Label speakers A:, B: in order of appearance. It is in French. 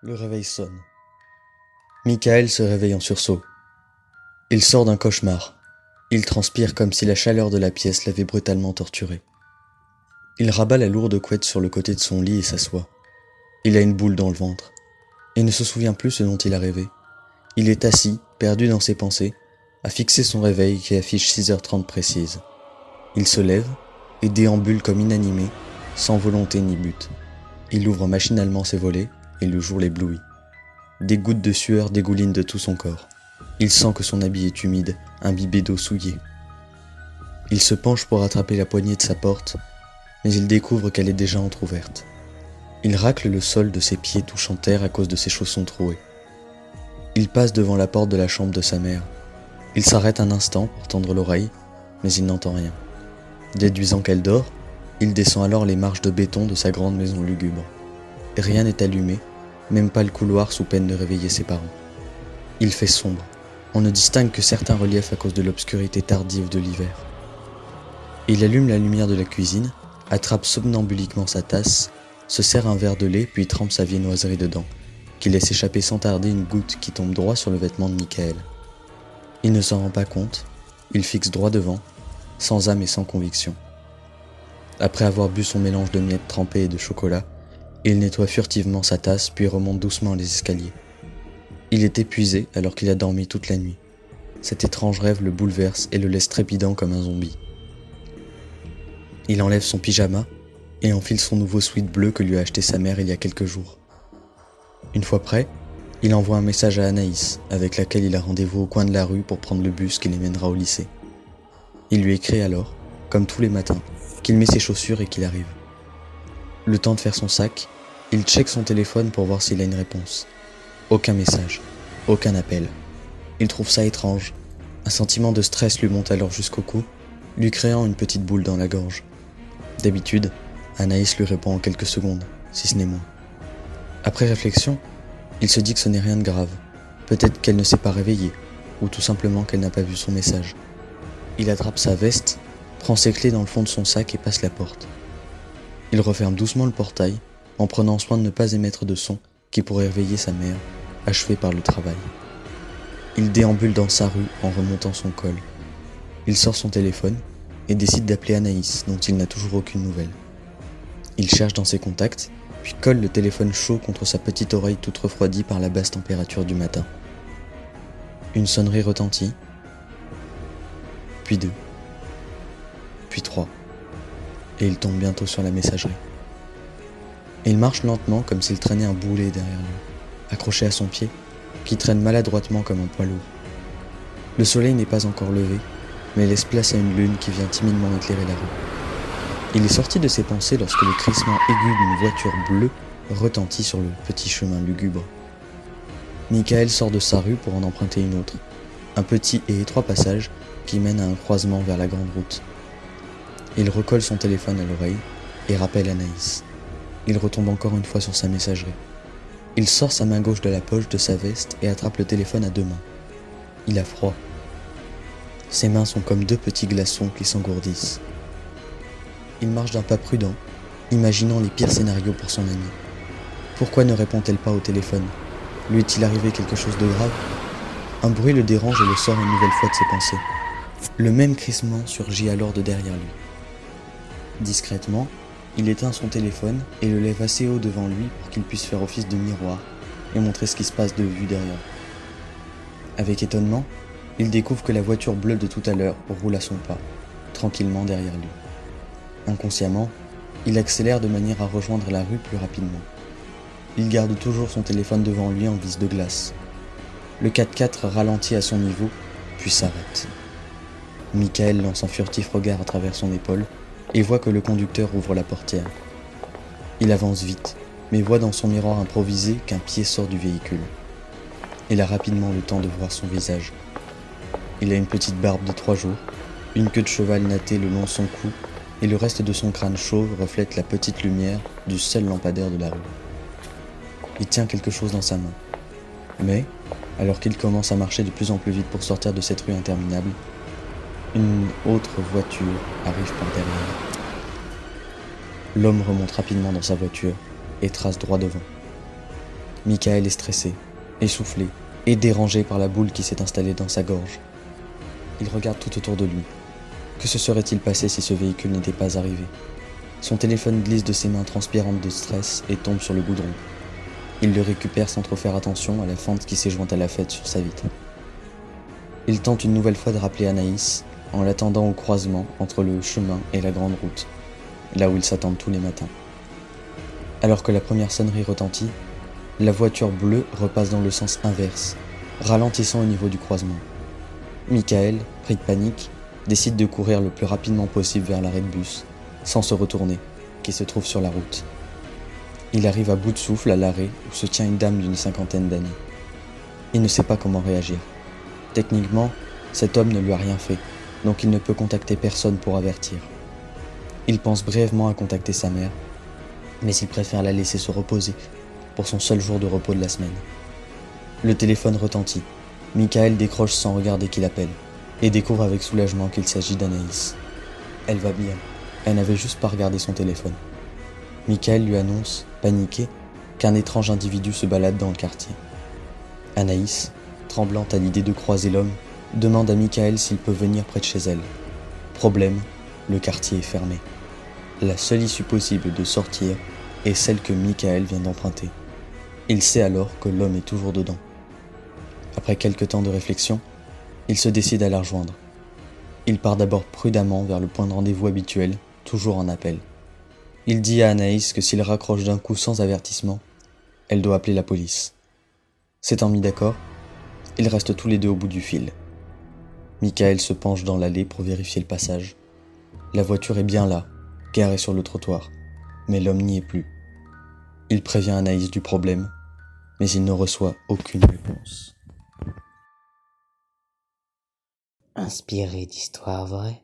A: Le réveil sonne. Michael se réveille en sursaut. Il sort d'un cauchemar. Il transpire comme si la chaleur de la pièce l'avait brutalement torturé. Il rabat la lourde couette sur le côté de son lit et s'assoit. Il a une boule dans le ventre. Il ne se souvient plus ce dont il a rêvé. Il est assis, perdu dans ses pensées, à fixer son réveil qui affiche 6h30 précise. Il se lève et déambule comme inanimé, sans volonté ni but. Il ouvre machinalement ses volets et le jour l'éblouit. Des gouttes de sueur dégoulinent de tout son corps. Il sent que son habit est humide, imbibé d'eau souillée. Il se penche pour attraper la poignée de sa porte, mais il découvre qu'elle est déjà entr'ouverte. Il racle le sol de ses pieds touchant terre à cause de ses chaussons troués. Il passe devant la porte de la chambre de sa mère. Il s'arrête un instant pour tendre l'oreille, mais il n'entend rien. Déduisant qu'elle dort, il descend alors les marches de béton de sa grande maison lugubre. Rien n'est allumé, même pas le couloir sous peine de réveiller ses parents. Il fait sombre. On ne distingue que certains reliefs à cause de l'obscurité tardive de l'hiver. Il allume la lumière de la cuisine, attrape somnambuliquement sa tasse, se sert un verre de lait puis trempe sa viennoiserie dedans, qui laisse échapper sans tarder une goutte qui tombe droit sur le vêtement de Michael. Il ne s'en rend pas compte, il fixe droit devant, sans âme et sans conviction. Après avoir bu son mélange de miettes trempées et de chocolat, il nettoie furtivement sa tasse puis remonte doucement les escaliers. Il est épuisé alors qu'il a dormi toute la nuit. Cet étrange rêve le bouleverse et le laisse trépidant comme un zombie. Il enlève son pyjama et enfile son nouveau sweat bleu que lui a acheté sa mère il y a quelques jours. Une fois prêt, il envoie un message à Anaïs, avec laquelle il a rendez-vous au coin de la rue pour prendre le bus qui les mènera au lycée. Il lui écrit alors, comme tous les matins, qu'il met ses chaussures et qu'il arrive. Le temps de faire son sac, il check son téléphone pour voir s'il a une réponse. Aucun message, aucun appel. Il trouve ça étrange. Un sentiment de stress lui monte alors jusqu'au cou, lui créant une petite boule dans la gorge. D'habitude, Anaïs lui répond en quelques secondes, si ce n'est moins. Après réflexion, il se dit que ce n'est rien de grave. Peut-être qu'elle ne s'est pas réveillée, ou tout simplement qu'elle n'a pas vu son message. Il attrape sa veste, prend ses clés dans le fond de son sac et passe la porte. Il referme doucement le portail, en prenant soin de ne pas émettre de son qui pourrait réveiller sa mère, achevée par le travail. Il déambule dans sa rue en remontant son col. Il sort son téléphone et décide d'appeler Anaïs, dont il n'a toujours aucune nouvelle. Il cherche dans ses contacts, puis colle le téléphone chaud contre sa petite oreille toute refroidie par la basse température du matin. Une sonnerie retentit, puis deux, puis trois, et il tombe bientôt sur la messagerie. il marche lentement comme s'il traînait un boulet derrière lui, accroché à son pied, qui traîne maladroitement comme un poids lourd. Le soleil n'est pas encore levé, mais laisse place à une lune qui vient timidement éclairer la rue. Il est sorti de ses pensées lorsque le crissement aigu d'une voiture bleue retentit sur le petit chemin lugubre. Michael sort de sa rue pour en emprunter une autre, un petit et étroit passage qui mène à un croisement vers la grande route. Il recolle son téléphone à l'oreille et rappelle Anaïs. Il retombe encore une fois sur sa messagerie. Il sort sa main gauche de la poche de sa veste et attrape le téléphone à deux mains. Il a froid. Ses mains sont comme deux petits glaçons qui s'engourdissent. Il marche d'un pas prudent, imaginant les pires scénarios pour son ami. Pourquoi ne répond-elle pas au téléphone? Lui est-il arrivé quelque chose de grave? Un bruit le dérange et le sort une nouvelle fois de ses pensées. Le même crissement surgit alors de derrière lui. Discrètement, il éteint son téléphone et le lève assez haut devant lui pour qu'il puisse faire office de miroir et montrer ce qui se passe de vue derrière. Avec étonnement, il découvre que la voiture bleue de tout à l'heure roule à son pas, tranquillement derrière lui. Inconsciemment, il accélère de manière à rejoindre la rue plus rapidement. Il garde toujours son téléphone devant lui en vis de glace. Le 4x4 ralentit à son niveau, puis s'arrête. Michael lance un furtif regard à travers son épaule et voit que le conducteur ouvre la portière. Il avance vite, mais voit dans son miroir improvisé qu'un pied sort du véhicule. Il a rapidement le temps de voir son visage. Il a une petite barbe de trois jours, une queue de cheval nattée le long de son cou, et le reste de son crâne chauve reflète la petite lumière du seul lampadaire de la rue. Il tient quelque chose dans sa main. Mais, alors qu'il commence à marcher de plus en plus vite pour sortir de cette rue interminable, une autre voiture arrive par derrière. l'homme remonte rapidement dans sa voiture et trace droit devant. Michael est stressé, essoufflé et dérangé par la boule qui s'est installée dans sa gorge. Il regarde tout autour de lui. Que se serait-il passé si ce véhicule n'était pas arrivé? Son téléphone glisse de ses mains transpirantes de stress et tombe sur le goudron. Il le récupère sans trop faire attention à la fente qui s'est jointe à la fête sur sa vitre. Il tente une nouvelle fois de rappeler Anaïs en l'attendant au croisement entre le chemin et la grande route, là où ils s'attendent tous les matins. Alors que la première sonnerie retentit, la voiture bleue repasse dans le sens inverse, ralentissant au niveau du croisement. Michael, pris de panique, décide de courir le plus rapidement possible vers l'arrêt de bus, sans se retourner, qui se trouve sur la route. Il arrive à bout de souffle à l'arrêt où se tient une dame d'une cinquantaine d'années. Il ne sait pas comment réagir. Techniquement, cet homme ne lui a rien fait, donc il ne peut contacter personne pour avertir. Il pense brièvement à contacter sa mère, mais il préfère la laisser se reposer pour son seul jour de repos de la semaine. Le téléphone retentit. Michael décroche sans regarder qui l'appelle et découvre avec soulagement qu'il s'agit d'Anaïs. Elle va bien. Elle n'avait juste pas regardé son téléphone. Michael lui annonce, paniqué, qu'un étrange individu se balade dans le quartier. Anaïs, tremblante à l'idée de croiser l'homme, demande à Michael s'il peut venir près de chez elle. Problème, le quartier est fermé. La seule issue possible de sortir est celle que Michael vient d'emprunter. Il sait alors que l'homme est toujours dedans. Après quelques temps de réflexion, il se décide à la rejoindre. Il part d'abord prudemment vers le point de rendez-vous habituel, toujours en appel. Il dit à Anaïs que s'il raccroche d'un coup sans avertissement, elle doit appeler la police. S'étant mis d'accord, ils restent tous les deux au bout du fil. Michael se penche dans l'allée pour vérifier le passage. La voiture est bien là, garée sur le trottoir, mais l'homme n'y est plus. Il prévient Anaïs du problème, mais il ne reçoit aucune réponse.
B: Inspiré d'histoires vraies.